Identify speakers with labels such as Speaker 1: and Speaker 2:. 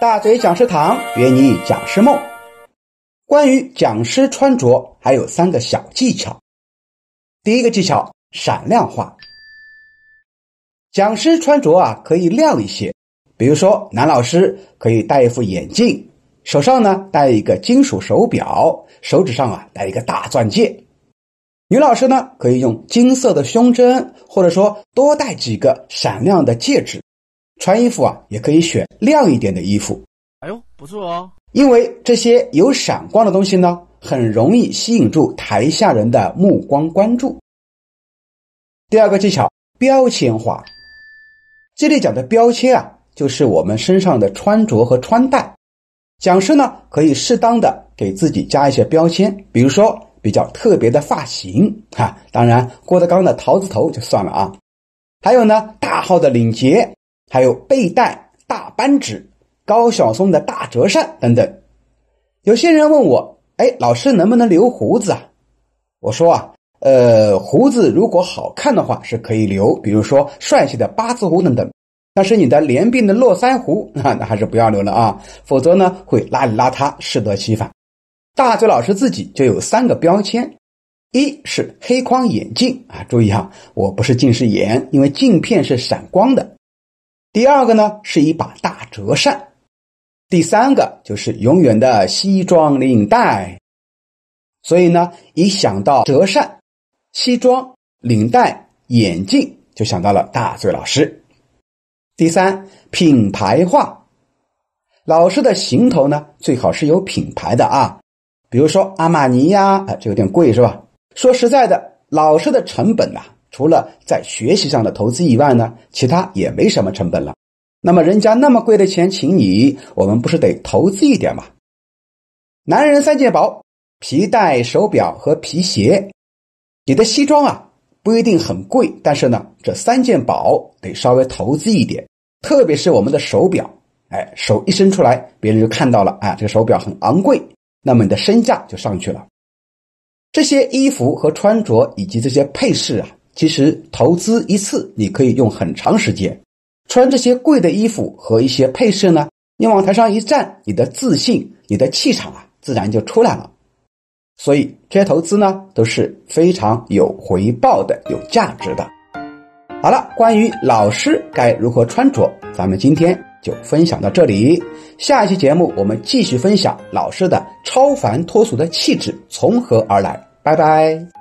Speaker 1: 大嘴讲师堂约你讲师梦。关于讲师穿着，还有三个小技巧。第一个技巧，闪亮化。讲师穿着啊，可以亮一些。比如说，男老师可以戴一副眼镜，手上呢戴一个金属手表，手指上啊戴一个大钻戒。女老师呢可以用金色的胸针，或者说多戴几个闪亮的戒指。穿衣服啊，也可以选亮一点的衣服。
Speaker 2: 哎呦，不错哦！
Speaker 1: 因为这些有闪光的东西呢，很容易吸引住台下人的目光关注。第二个技巧，标签化。这里讲的标签啊，就是我们身上的穿着和穿戴。讲师呢，可以适当的给自己加一些标签，比如说比较特别的发型，哈，当然郭德纲的桃子头就算了啊。还有呢，大号的领结。还有背带、大扳指、高晓松的大折扇等等。有些人问我：“哎，老师能不能留胡子啊？”我说：“啊，呃，胡子如果好看的话是可以留，比如说帅气的八字胡等等。但是你的连鬓的络腮胡啊，那还是不要留了啊，否则呢会邋里邋遢，适得其反。”大嘴老师自己就有三个标签：一是黑框眼镜啊，注意哈，我不是近视眼，因为镜片是闪光的。第二个呢是一把大折扇，第三个就是永远的西装领带。所以呢，一想到折扇、西装、领带、眼镜，就想到了大嘴老师。第三，品牌化，老师的行头呢最好是有品牌的啊，比如说阿玛尼呀，啊，这有点贵是吧？说实在的，老师的成本呐。除了在学习上的投资以外呢，其他也没什么成本了。那么人家那么贵的钱请你，我们不是得投资一点吗？男人三件宝：皮带、手表和皮鞋。你的西装啊不一定很贵，但是呢，这三件宝得稍微投资一点。特别是我们的手表，哎，手一伸出来，别人就看到了，哎，这个手表很昂贵，那么你的身价就上去了。这些衣服和穿着以及这些配饰啊。其实投资一次，你可以用很长时间。穿这些贵的衣服和一些配饰呢，你往台上一站，你的自信、你的气场啊，自然就出来了。所以这些投资呢，都是非常有回报的、有价值的。好了，关于老师该如何穿着，咱们今天就分享到这里。下一期节目我们继续分享老师的超凡脱俗的气质从何而来。拜拜。